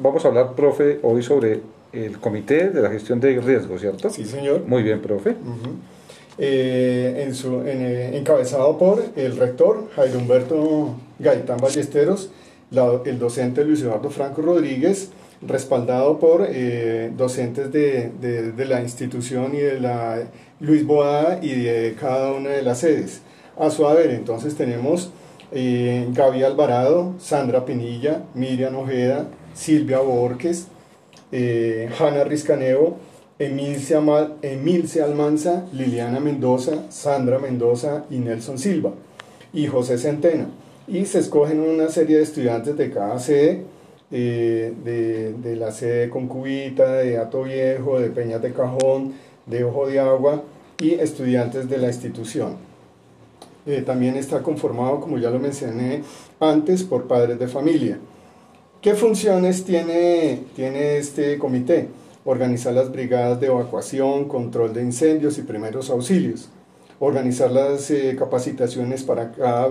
Vamos a hablar, profe, hoy sobre el Comité de la Gestión de Riesgos, ¿cierto? Sí, señor. Muy bien, profe. Eh, en su, eh, encabezado por el rector Jairo Humberto Gaitán Ballesteros, el docente Luis Eduardo Franco Rodríguez, respaldado por eh, docentes de, de, la institución y de la Luis Boada y de cada una de las sedes. A su haber, entonces tenemos Gaby Alvarado, Sandra Pinilla, Miriam Ojeda, Silvia Borges, Hanna Riscanevo, Emilce Almanza, Liliana Mendoza, Sandra Mendoza y Nelson Silva, y José Centena. Y se escogen una serie de estudiantes de cada sede, eh, de, la sede de Concubita, de Ato Viejo, de Peñas de Cajón, de Ojo de Agua y estudiantes de la institución. Eh, también está conformado, como ya lo mencioné antes, por padres de familia. ¿Qué funciones tiene, tiene este comité? organizar las brigadas de evacuación, control de incendios y primeros auxilios, organizar las eh, capacitaciones para cada,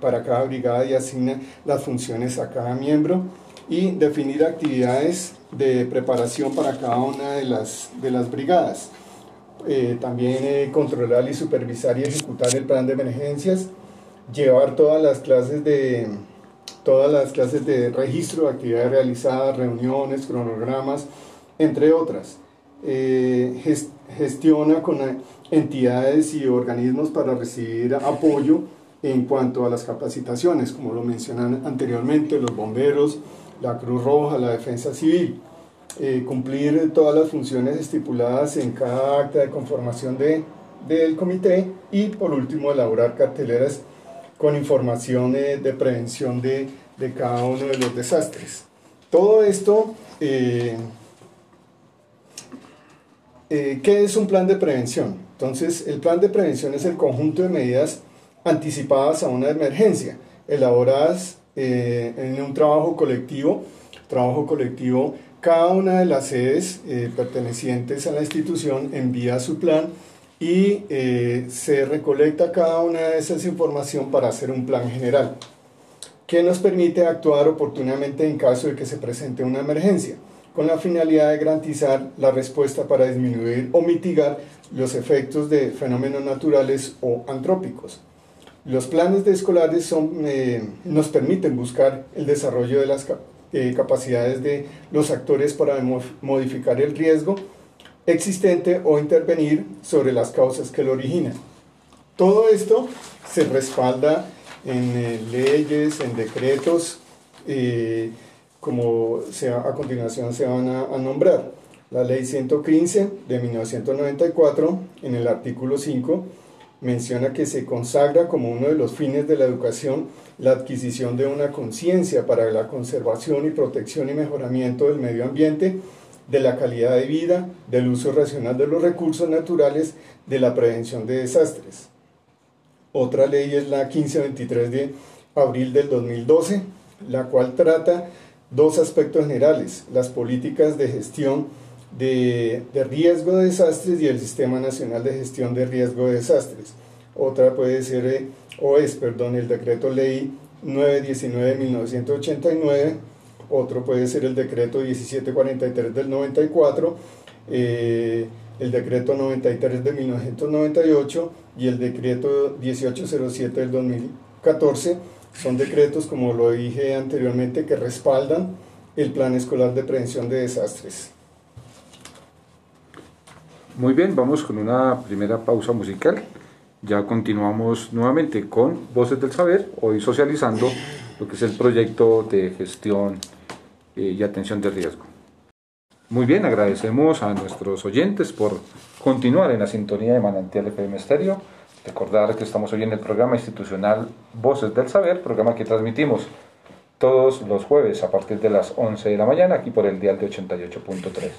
para cada brigada y asignar las funciones a cada miembro y definir actividades de preparación para cada una de las, de las brigadas. Eh, también eh, controlar y supervisar y ejecutar el plan de emergencias, llevar todas las clases de todas las clases de registro de actividades realizadas, reuniones, cronogramas, entre otras. Eh, gestiona con entidades y organismos para recibir apoyo en cuanto a las capacitaciones, como lo mencionan anteriormente, los bomberos, la Cruz Roja, la Defensa Civil. Eh, cumplir todas las funciones estipuladas en cada acta de conformación de, del comité y por último elaborar carteleras con información de prevención de, de, cada uno de los desastres. Todo esto eh, eh, ¿qué es un plan de prevención? Entonces, el plan de prevención es el conjunto de medidas anticipadas a una emergencia, elaboradas eh, en un trabajo colectivo. Trabajo colectivo, cada una de las sedes pertenecientes a la institución envía su plan y se recolecta cada una de esas información para hacer un plan general que nos permite actuar oportunamente en caso de que se presente una emergencia con la finalidad de garantizar la respuesta para disminuir o mitigar los efectos de fenómenos naturales o antrópicos. Los planes de escolares son, eh, nos permiten buscar el desarrollo de las eh, capacidades de los actores para modificar el riesgo existente o intervenir sobre las causas que lo originan. Todo esto se respalda en eh, leyes, en decretos, como a continuación se van a, nombrar. La ley 115 de 1994, en el artículo 5, menciona que se consagra como uno de los fines de la educación la adquisición de una conciencia para la conservación y protección y mejoramiento del medio ambiente, de la calidad de vida, del uso racional de los recursos naturales, de la prevención de desastres. Otra ley es la 1523 de abril del 2012, la cual trata dos aspectos generales, las políticas de gestión de, riesgo de desastres y el Sistema Nacional de Gestión de Riesgo de Desastres. Otra puede ser, eh, o es, perdón, el decreto ley 919 de 1989, otro puede ser el decreto 1743 del 94, eh, el decreto 93 de 1998 y el decreto 1807 del 2014 son decretos, como lo dije anteriormente, que respaldan el Plan Escolar de Prevención de Desastres. Muy bien, vamos con una primera pausa musical. Ya continuamos nuevamente con Voces del Saber, hoy socializando lo que es el proyecto de gestión y atención de riesgo. Muy bien, agradecemos a nuestros oyentes por continuar en la sintonía de Manantial FM Estéreo Recordar que estamos hoy en el programa institucional Voces del Saber, programa que transmitimos todos los jueves a partir de las 11 de la mañana aquí por el dial de 88.3.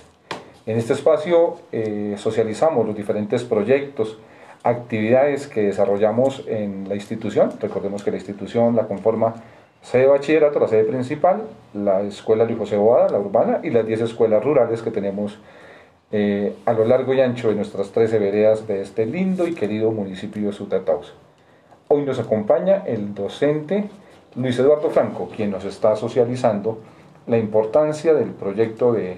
En este espacio eh, socializamos los diferentes proyectos, actividades que desarrollamos en la institución. Recordemos que la institución la conforma sede de bachillerato, la sede principal, la escuela Luis José Boada, la urbana, y las 10 escuelas rurales que tenemos eh, a lo largo y ancho de nuestras 13 veredas de este lindo y querido municipio de Sutatausa. Hoy nos acompaña el docente Luis Eduardo Franco, quien nos está socializando la importancia del proyecto de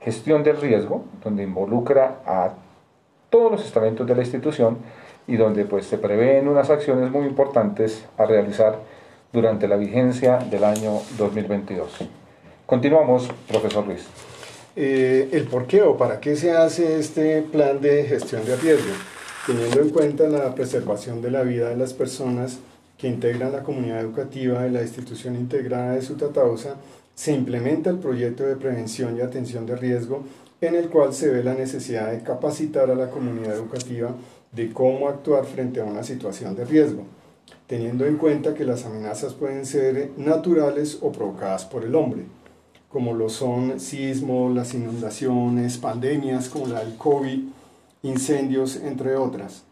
gestión del riesgo, donde involucra a todos los estamentos de la institución y donde pues se prevén unas acciones muy importantes a realizar durante la vigencia del año 2022. Continuamos, profesor Luis. Eh, el por qué o para qué se hace este plan de gestión de riesgo, teniendo en cuenta la preservación de la vida de las personas que integran la comunidad educativa de la institución integrada de Sutatausa, se implementa el proyecto de prevención y atención de riesgo en el cual se ve la necesidad de capacitar a la comunidad educativa de cómo actuar frente a una situación de riesgo, teniendo en cuenta que las amenazas pueden ser naturales o provocadas por el hombre como lo son sismos, las inundaciones, pandemias como la del COVID, incendios, entre otras.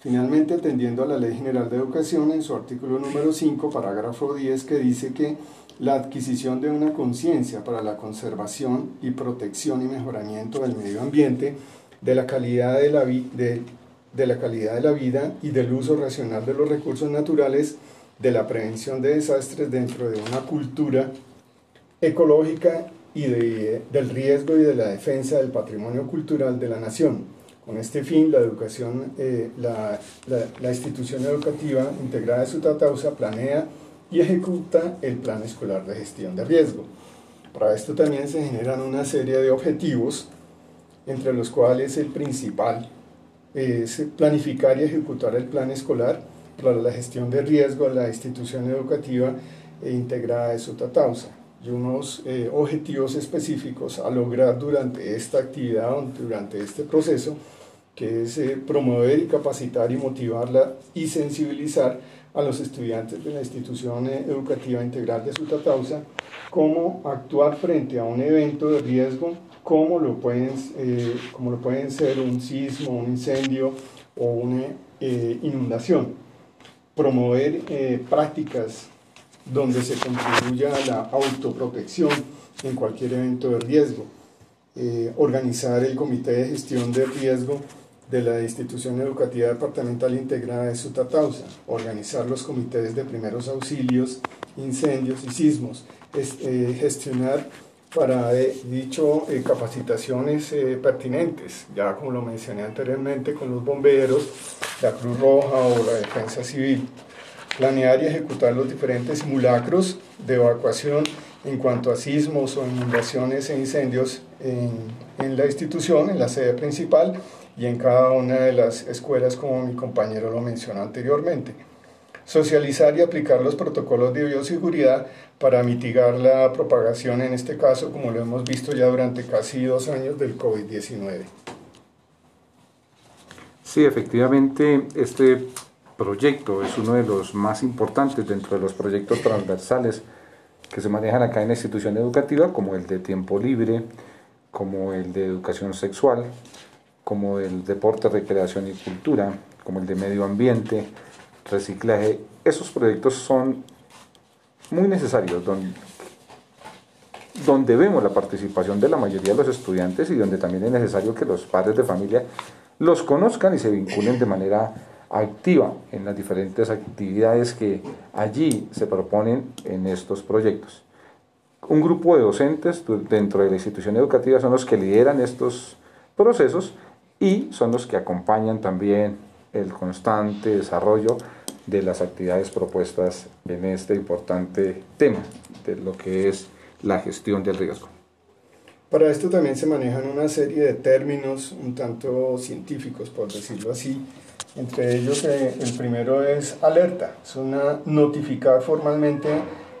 Finalmente, atendiendo a la Ley General de Educación en su artículo número 5, parágrafo 10, que dice que la adquisición de una conciencia para la conservación y protección y mejoramiento del medio ambiente, de la, calidad de, la de, de la calidad de la vida y del uso racional de los recursos naturales, de la prevención de desastres dentro de una cultura ecológica y de, del riesgo y de la defensa del patrimonio cultural de la nación. Con este fin, la educación, eh, la, la, institución educativa integrada de Sutatausa planea y ejecuta el plan escolar de gestión de riesgo. Para esto también se generan una serie de objetivos, entre los cuales el principal es planificar y ejecutar el plan escolar para la gestión de riesgo de la institución educativa e integrada de Sutatausa y unos eh, objetivos específicos a lograr durante esta actividad, durante este proceso, que es eh, promover y capacitar y motivarla y sensibilizar a los estudiantes de la institución eh, educativa integral de Sutatausa cómo actuar frente a un evento de riesgo, como lo pueden, como lo pueden ser un sismo, un incendio o una inundación. Promover prácticas donde se contribuya a la autoprotección en cualquier evento de riesgo, eh, organizar el comité de gestión de riesgo de la institución educativa departamental integrada de Sutatausa, organizar los comités de primeros auxilios, incendios y sismos, eh, gestionar para eh, dicho capacitaciones pertinentes, ya como lo mencioné anteriormente con los bomberos, la Cruz Roja o la Defensa Civil. Planear y ejecutar los diferentes simulacros de evacuación en cuanto a sismos o inundaciones e incendios en, en, la institución, en la sede principal y en cada una de las escuelas como mi compañero lo mencionó anteriormente. Socializar y aplicar los protocolos de bioseguridad para mitigar la propagación, en este caso, como lo hemos visto ya durante casi dos años del COVID-19. Sí, efectivamente, este proyecto es uno de los más importantes dentro de los proyectos transversales que se manejan acá en la institución educativa, como el de tiempo libre, como el de educación sexual, como el deporte, recreación y cultura, como el de medio ambiente, reciclaje. Esos proyectos son muy necesarios, donde, vemos la participación de la mayoría de los estudiantes y donde también es necesario que los padres de familia los conozcan y se vinculen de manera activa en las diferentes actividades que allí se proponen en estos proyectos. Un grupo de docentes dentro de la institución educativa son los que lideran estos procesos y son los que acompañan también el constante desarrollo de las actividades propuestas en este importante tema de lo que es la gestión del riesgo. Para esto también se manejan una serie de términos un tanto científicos, por decirlo así, entre ellos, eh, el primero es alerta, es una notificar formalmente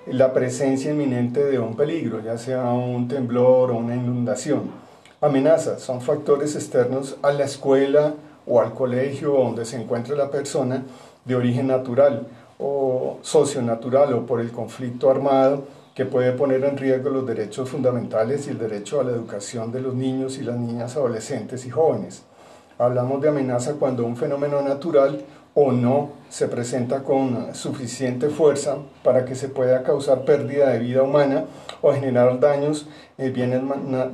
la presencia inminente de un peligro, ya sea un temblor o una inundación. Amenazas son factores externos a la escuela o al colegio donde se encuentra la persona de origen natural o socionatural o por el conflicto armado que puede poner en riesgo los derechos fundamentales y el derecho a la educación de los niños y las niñas, adolescentes y jóvenes. Hablamos de amenaza cuando un fenómeno natural o no se presenta con suficiente fuerza para que se pueda causar pérdida de vida humana o generar daños en bienes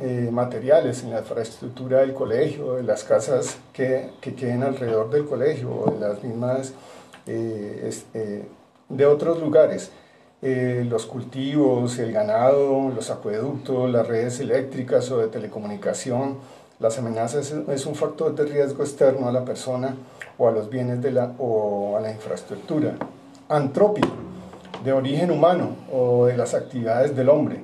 eh, materiales, en la infraestructura del colegio, de las casas que, que queden alrededor del colegio o de las mismas eh, eh, de otros lugares. eh, los cultivos, el ganado, los acueductos, las redes eléctricas o de telecomunicación. Las amenazas es un factor de riesgo externo a la persona o a los bienes de la, o a la infraestructura. Antrópico, de origen humano o de las actividades del hombre.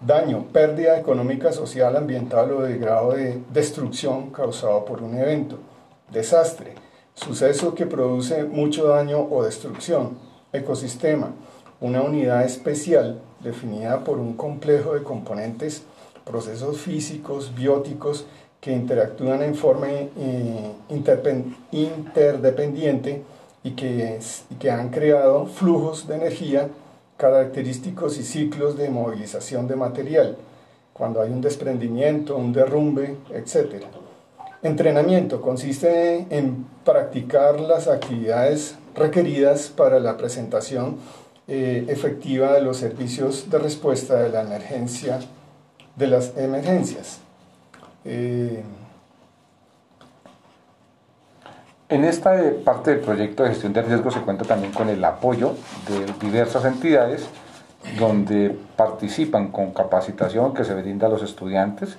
Daño, pérdida económica, social, ambiental o de grado de destrucción causado por un evento. Desastre, suceso que produce mucho daño o destrucción. Ecosistema, una unidad especial definida por un complejo de componentes, procesos físicos, bióticos, que interactúan en forma eh, interdependiente y que, y que han creado flujos de energía característicos y ciclos de movilización de material, cuando hay un desprendimiento, un derrumbe, etc. Entrenamiento consiste en practicar las actividades requeridas para la presentación eh, efectiva de los servicios de respuesta de la emergencia, de las emergencias. Eh, en esta parte del proyecto de gestión de riesgos se cuenta también con el apoyo de diversas entidades donde participan con capacitación que se brinda a los estudiantes,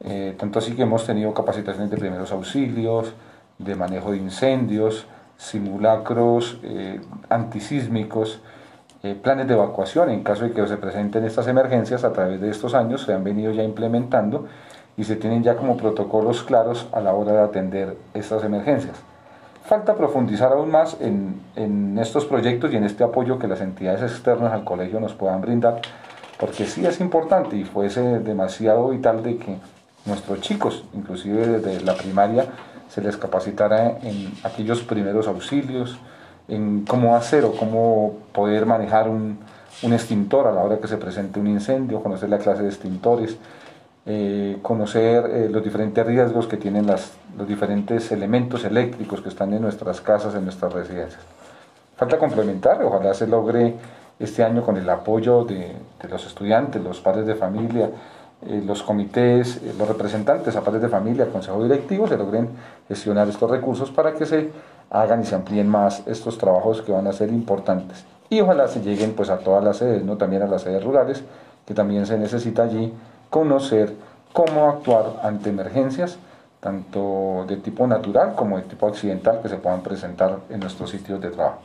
eh, tanto así que hemos tenido capacitaciones de primeros auxilios, de manejo de incendios, simulacros antisísmicos, eh, planes de evacuación en caso de que se presenten estas emergencias a través de estos años se han venido ya implementando y se tienen ya como protocolos claros a la hora de atender estas emergencias. Falta profundizar aún más en, en estos proyectos y en este apoyo que las entidades externas al colegio nos puedan brindar, porque sí es importante y fuese demasiado vital de que nuestros chicos, inclusive desde la primaria, se les capacitara en aquellos primeros auxilios, en cómo hacer o cómo poder manejar un, un extintor a la hora que se presente un incendio, conocer la clase de extintores, eh, conocer eh, los diferentes riesgos que tienen las, los diferentes elementos eléctricos que están en nuestras casas, en nuestras residencias. Falta complementar, ojalá se logre este año con el apoyo de, los estudiantes, los padres de familia, eh, los comités, los representantes a padres de familia, consejo directivo, se logren gestionar estos recursos para que se hagan y se amplíen más estos trabajos que van a ser importantes. Y ojalá se lleguen pues a todas las sedes, ¿no? también a las sedes rurales, que también se necesita allí conocer cómo actuar ante emergencias, tanto de tipo natural como de tipo accidental, que se puedan presentar en nuestros sitios de trabajo.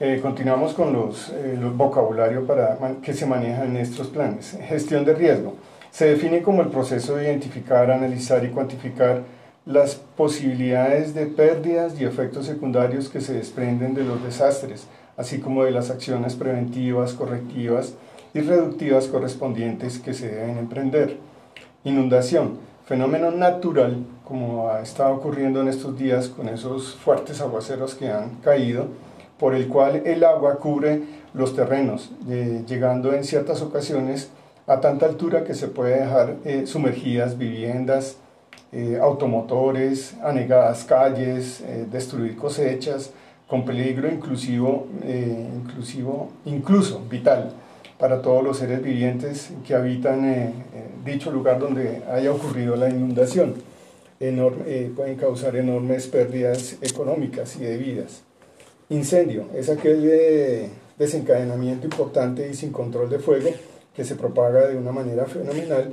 Eh, continuamos con los, eh, los vocabulario para, que se manejan en estos planes. Gestión de riesgo. Se define como el proceso de identificar, analizar y cuantificar las posibilidades de pérdidas y efectos secundarios que se desprenden de los desastres, así como de las acciones preventivas, correctivas y reductivas correspondientes que se deben emprender. Inundación, fenómeno natural como ha estado ocurriendo en estos días con esos fuertes aguaceros que han caído, por el cual el agua cubre los terrenos, eh, llegando en ciertas ocasiones a tanta altura que se puede dejar eh, sumergidas viviendas, eh, automotores, anegadas calles, destruir cosechas, con peligro inclusivo, inclusivo, incluso vital para todos los seres vivientes que habitan dicho lugar donde haya ocurrido la inundación. pueden causar enormes pérdidas económicas y de vidas. Incendio es aquel desencadenamiento importante y sin control de fuego que se propaga de una manera fenomenal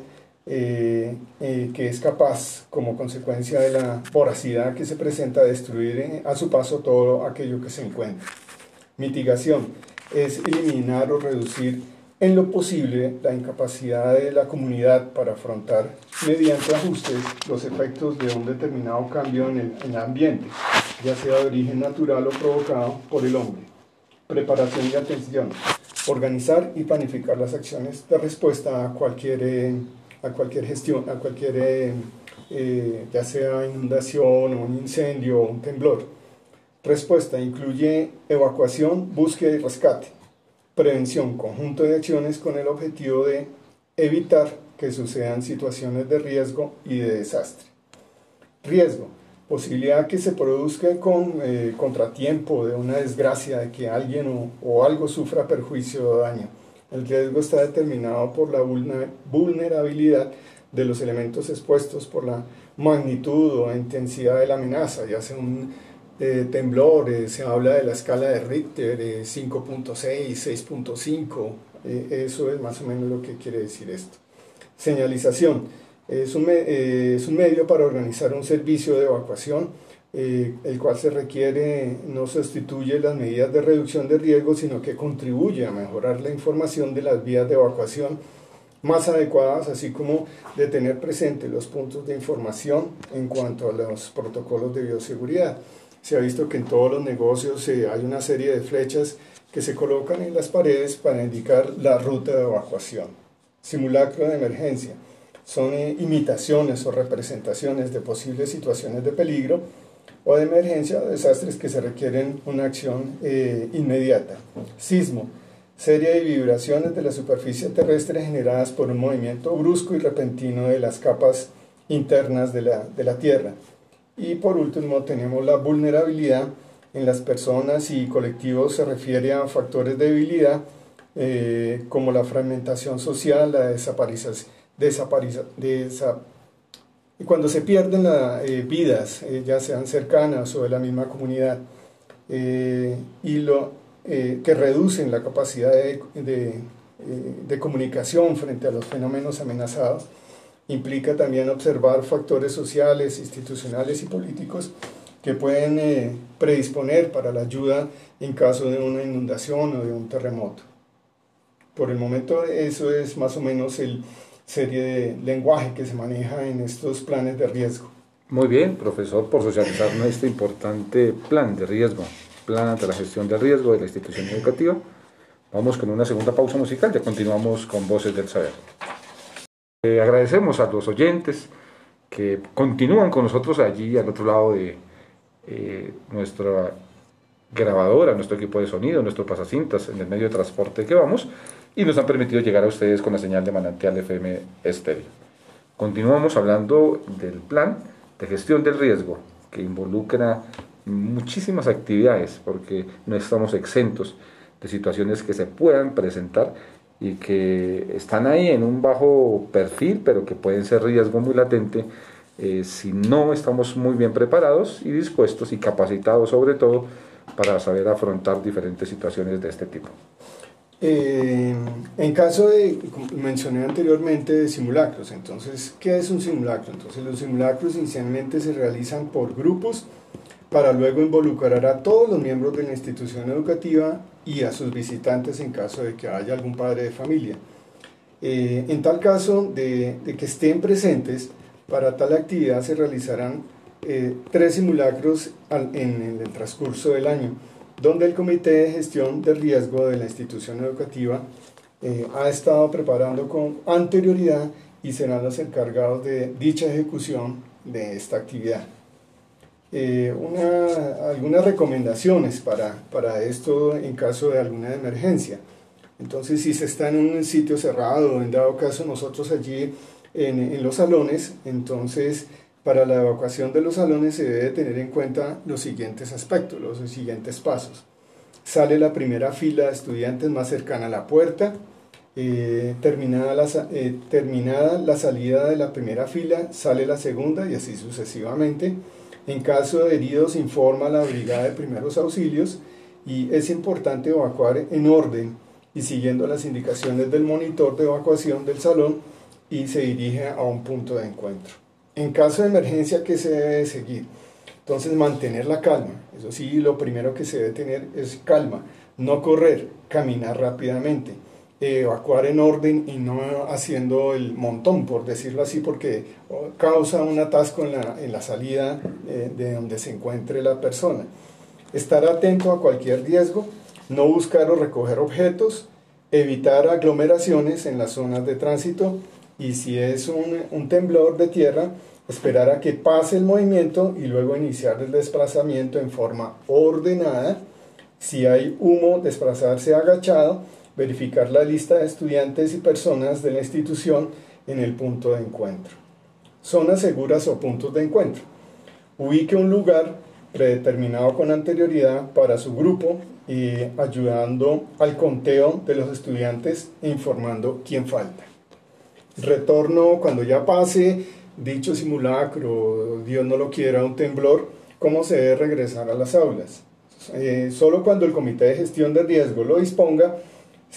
eh, eh, que es capaz, como consecuencia de la voracidad que se presenta, destruir eh, a su paso todo aquello que se encuentra. Mitigación es eliminar o reducir en lo posible la incapacidad de la comunidad para afrontar mediante ajustes los efectos de un determinado cambio en el, en el ambiente, ya sea de origen natural o provocado por el hombre. Preparación y atención. Organizar y planificar las acciones de respuesta a cualquier a cualquier gestión, a cualquier, eh, eh, ya sea inundación un incendio o un temblor. Respuesta incluye evacuación, búsqueda y rescate. Prevención, conjunto de acciones con el objetivo de evitar que sucedan situaciones de riesgo y de desastre. Riesgo, posibilidad que se produzca con eh, contratiempo de una desgracia, de que alguien o, algo sufra perjuicio o daño el riesgo está determinado por la vulnerabilidad de los elementos expuestos por la magnitud o intensidad de la amenaza, ya sea un, eh, temblor, eh, se habla de la escala de Richter, 5.6, 6.5, eso es más o menos lo que quiere decir esto. Señalización, es un, es un medio para organizar un servicio de evacuación, el cual se requiere, no sustituye las medidas de reducción de riesgo, sino que contribuye a mejorar la información de las vías de evacuación más adecuadas, así como de tener presente los puntos de información en cuanto a los protocolos de bioseguridad. Se ha visto que en todos los negocios eh, hay una serie de flechas que se colocan en las paredes para indicar la ruta de evacuación. Simulacro de emergencia. Son eh, imitaciones o representaciones de posibles situaciones de peligro o de emergencia o desastres que se requieren una acción eh, inmediata. Sismo serie de vibraciones de la superficie terrestre generadas por un movimiento brusco y repentino de las capas internas de la, de la Tierra. Y por último tenemos la vulnerabilidad en las personas y colectivos se refiere a factores de debilidad eh, como la fragmentación social, la desaparición, desaparición, y cuando se pierden las eh, vidas, eh, ya sean cercanas o de la misma comunidad, y lo, que reducen la capacidad de, de, de, comunicación frente a los fenómenos amenazados, implica también observar factores sociales, institucionales y políticos que pueden eh, predisponer para la ayuda en caso de una inundación o de un terremoto. Por el momento eso es más o menos el serie de lenguaje que se maneja en estos planes de riesgo. Muy bien, profesor, por socializarnos este importante plan de riesgo plan de la gestión del riesgo de la institución educativa. Vamos con una segunda pausa musical, ya continuamos con Voces del Saber. Eh, agradecemos a los oyentes que continúan con nosotros allí al otro lado de eh, nuestra grabadora, nuestro equipo de sonido, nuestro pasacintas en el medio de transporte que vamos y nos han permitido llegar a ustedes con la señal de manantial FM estéreo. Continuamos hablando del plan de gestión del riesgo que involucra muchísimas actividades, porque no estamos exentos de situaciones que se puedan presentar y que están ahí en un bajo perfil, pero que pueden ser riesgo muy latente eh, si no estamos muy bien preparados y dispuestos y capacitados sobre todo para saber afrontar diferentes situaciones de este tipo. Eh, en caso de, como mencioné anteriormente, de simulacros, entonces, ¿qué es un simulacro? Entonces, los simulacros inicialmente se realizan por grupos para luego involucrar a todos los miembros de la institución educativa y a sus visitantes en caso de que haya algún padre de familia. Eh, en tal caso de, que estén presentes, para tal actividad se realizarán eh, tres simulacros en, el transcurso del año, donde el Comité de Gestión de Riesgo de la institución educativa eh, ha estado preparando con anterioridad y serán los encargados de dicha ejecución de esta actividad. Eh, una, algunas recomendaciones para, para, esto en caso de alguna emergencia. Entonces, si se está en un sitio cerrado, en dado caso nosotros allí en, en los salones, entonces para la evacuación de los salones se debe tener en cuenta los siguientes aspectos, los siguientes pasos. Sale la primera fila de estudiantes más cercana a la puerta, eh, terminada, la, eh, terminada la salida de la primera fila, sale la segunda y así sucesivamente. En caso de heridos, informa a la Brigada de Primeros Auxilios y es importante evacuar en orden y siguiendo las indicaciones del monitor de evacuación del salón y se dirige a un punto de encuentro. En caso de emergencia, ¿qué se debe seguir? Entonces, mantener la calma. Eso sí, lo primero que se debe tener es calma. No correr, caminar rápidamente evacuar en orden y no haciendo el montón, por decirlo así, porque causa un atasco en la, en la salida eh, de donde se encuentre la persona. Estar atento a cualquier riesgo, no buscar o recoger objetos, evitar aglomeraciones en las zonas de tránsito y si es un, un temblor de tierra, esperar a que pase el movimiento y luego iniciar el desplazamiento en forma ordenada. Si hay humo, desplazarse agachado verificar la lista de estudiantes y personas de la institución en el punto de encuentro. Zonas seguras o puntos de encuentro. Ubique un lugar predeterminado con anterioridad para su grupo y ayudando al conteo de los estudiantes e informando quién falta. Retorno cuando ya pase dicho simulacro, Dios no lo quiera, un temblor, cómo se debe regresar a las aulas. Eh, solo cuando el comité de gestión de riesgo lo disponga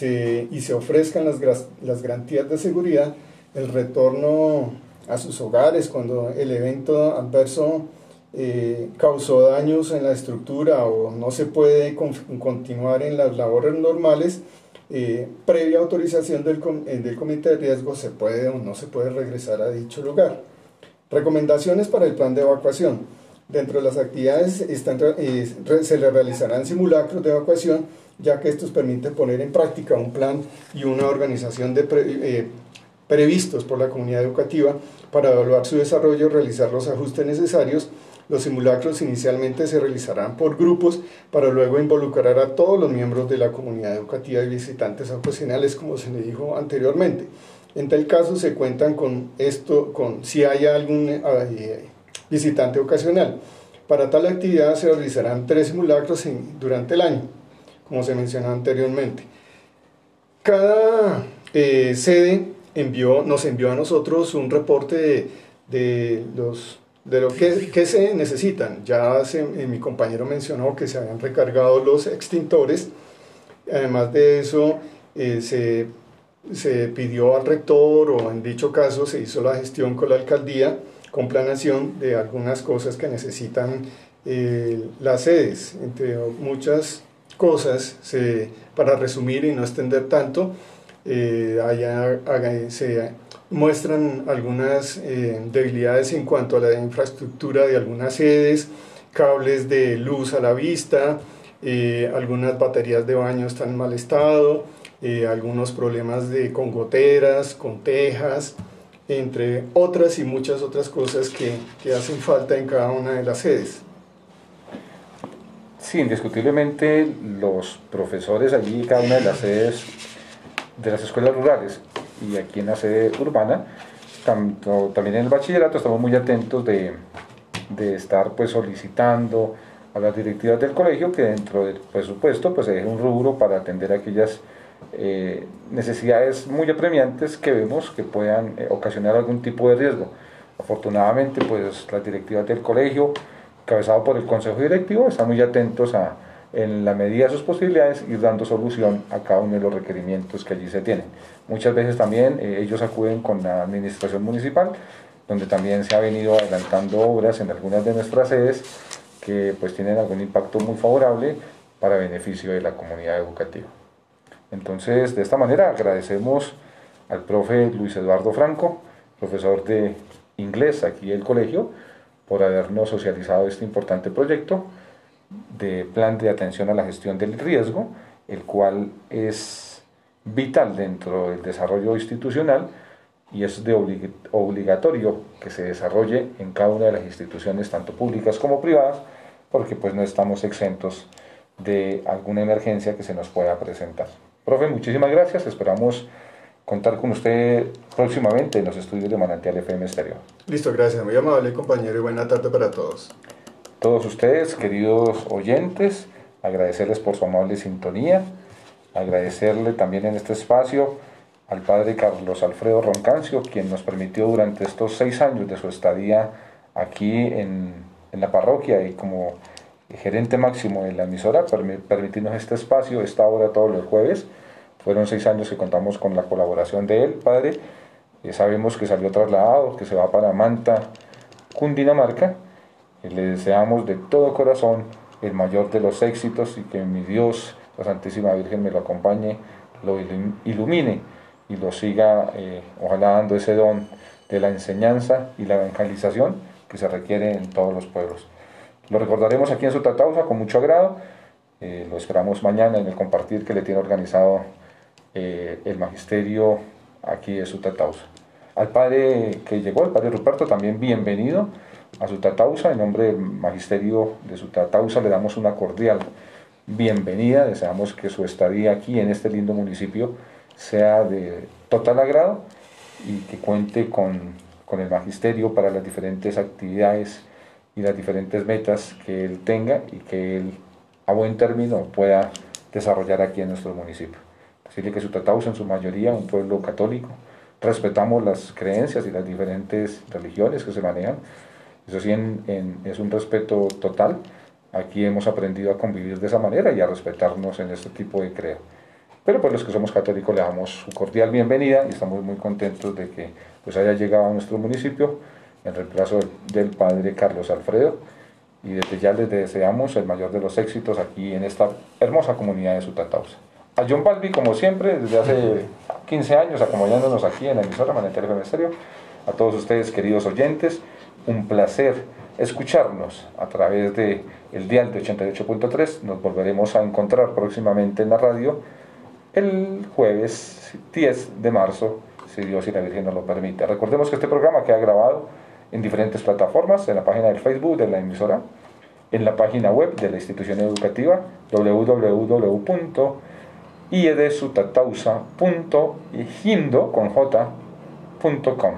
y se ofrezcan las, las garantías de seguridad, el retorno a sus hogares cuando el evento adverso eh, causó daños en la estructura o no se puede continuar en las labores normales, eh, previa autorización del, eh, del, comité de riesgo se puede o no se puede regresar a dicho lugar. Recomendaciones para el plan de evacuación. Dentro de las actividades están, se le realizarán simulacros de evacuación, ya que estos permiten poner en práctica un plan y una organización de previstos por la comunidad educativa para evaluar su desarrollo realizar los ajustes necesarios. Los simulacros inicialmente se realizarán por grupos para luego involucrar a todos los miembros de la comunidad educativa y visitantes ocasionales, como se le dijo anteriormente. En tal caso se cuentan con esto, con si hay algún eh, visitante ocasional. Para tal actividad se realizarán tres simulacros durante el año, como se mencionó anteriormente. Cada eh, sede envió, nos envió a nosotros un reporte de, los, de lo que, se necesitan. Ya eh, mi compañero mencionó que se habían recargado los extintores. Además de eso, eh, se, se, pidió al rector o en dicho caso se hizo la gestión con la alcaldía con planación de algunas cosas que necesitan las sedes, entre muchas cosas, se, para resumir y no extender tanto, eh, allá, se muestran algunas eh, debilidades en cuanto a la infraestructura de algunas sedes, cables de luz a la vista, eh, algunas baterías de baño están en mal estado, algunos problemas de, con goteras, con tejas, entre otras y muchas otras cosas que, que hacen falta en cada una de las sedes. Sí, indiscutiblemente los profesores allí, cada una de las sedes de las escuelas rurales y aquí en la sede urbana, tanto, también en el bachillerato estamos muy atentos de, de estar pues solicitando a las directivas del colegio que dentro del presupuesto pues se deje un rubro para atender aquellas eh, necesidades muy apremiantes que vemos que puedan eh, ocasionar algún tipo de riesgo. Afortunadamente pues las directivas del colegio, cabezado por el consejo directivo, están muy atentos a, en la medida de sus posibilidades, ir dando solución a cada uno de los requerimientos que allí se tienen. Muchas veces también eh, ellos acuden con la administración municipal, donde también se ha venido adelantando obras en algunas de nuestras sedes que pues tienen algún impacto muy favorable para beneficio de la comunidad educativa. Entonces, de esta manera agradecemos al profe Luis Eduardo Franco, profesor de inglés aquí del colegio, por habernos socializado este importante proyecto de plan de atención a la gestión del riesgo, el cual es vital dentro del desarrollo institucional y es de obligatorio que se desarrolle en cada una de las instituciones, tanto públicas como privadas, porque pues no estamos exentos de alguna emergencia que se nos pueda presentar. Profe, muchísimas gracias, esperamos contar con usted próximamente en los estudios de Manantial FM Exterior. Listo, gracias, muy amable compañero y buena tarde para todos todos ustedes, queridos oyentes, agradecerles por su amable sintonía, agradecerle también en este espacio al padre Carlos Alfredo Roncancio, quien nos permitió durante estos seis años de su estadía aquí en, en la parroquia y como gerente máximo de la emisora, permitirnos este espacio, esta hora todos los jueves. Fueron seis años que contamos con la colaboración de él, padre. Eh, sabemos que salió trasladado, que se va para Manta, Cundinamarca le deseamos de todo corazón el mayor de los éxitos y que mi Dios, la Santísima Virgen, me lo acompañe, lo ilumine y lo siga, eh, ojalá dando ese don de la enseñanza y la evangelización que se requiere en todos los pueblos. Lo recordaremos aquí en su Tatausa con mucho agrado. Eh, lo esperamos mañana en el compartir que le tiene organizado eh, el magisterio aquí de su Tatausa. Al padre que llegó, el padre Ruperto, también bienvenido a su Tatausa. En nombre del magisterio de su Tatausa le damos una cordial bienvenida. Deseamos que su estadía aquí en este lindo municipio sea de total agrado y que cuente con, con el magisterio para las diferentes actividades y las diferentes metas que él tenga y que él a buen término pueda desarrollar aquí en nuestro municipio. Decirle que su Tatausa en su mayoría un pueblo católico, respetamos las creencias y las diferentes religiones que se manejan, Eso sí, es un respeto total. Aquí hemos aprendido a convivir de esa manera y a respetarnos en este tipo de creo. Pero pues los que somos católicos le damos su cordial bienvenida y estamos muy contentos de que pues haya llegado a nuestro municipio en reemplazo del padre Carlos Alfredo y desde ya les deseamos el mayor de los éxitos aquí en esta hermosa comunidad de Sutatausa. A John Balbi, como siempre, desde hace 15 años acompañándonos aquí en la emisora Manetero FM A todos ustedes, queridos oyentes, un placer escucharnos a través de el dial de 88.3. Nos volveremos a encontrar próximamente en la radio el jueves 10 de marzo, si Dios y la Virgen nos lo permite. Recordemos que este programa queda grabado en diferentes plataformas, en la página del Facebook de la emisora, en la página web de la institución educativa www.iedesutatausa.hindo.com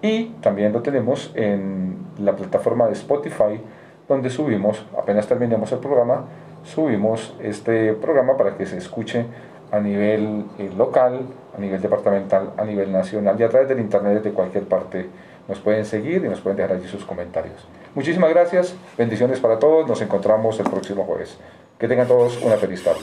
y también lo tenemos en la plataforma de Spotify donde subimos, apenas terminemos el programa, subimos este programa para que se escuche a nivel eh, local, a nivel departamental, a nivel nacional y a través del internet de cualquier parte nos pueden seguir y nos pueden dejar allí sus comentarios. Muchísimas gracias, bendiciones para todos, nos encontramos el próximo jueves. Que tengan todos una feliz tarde.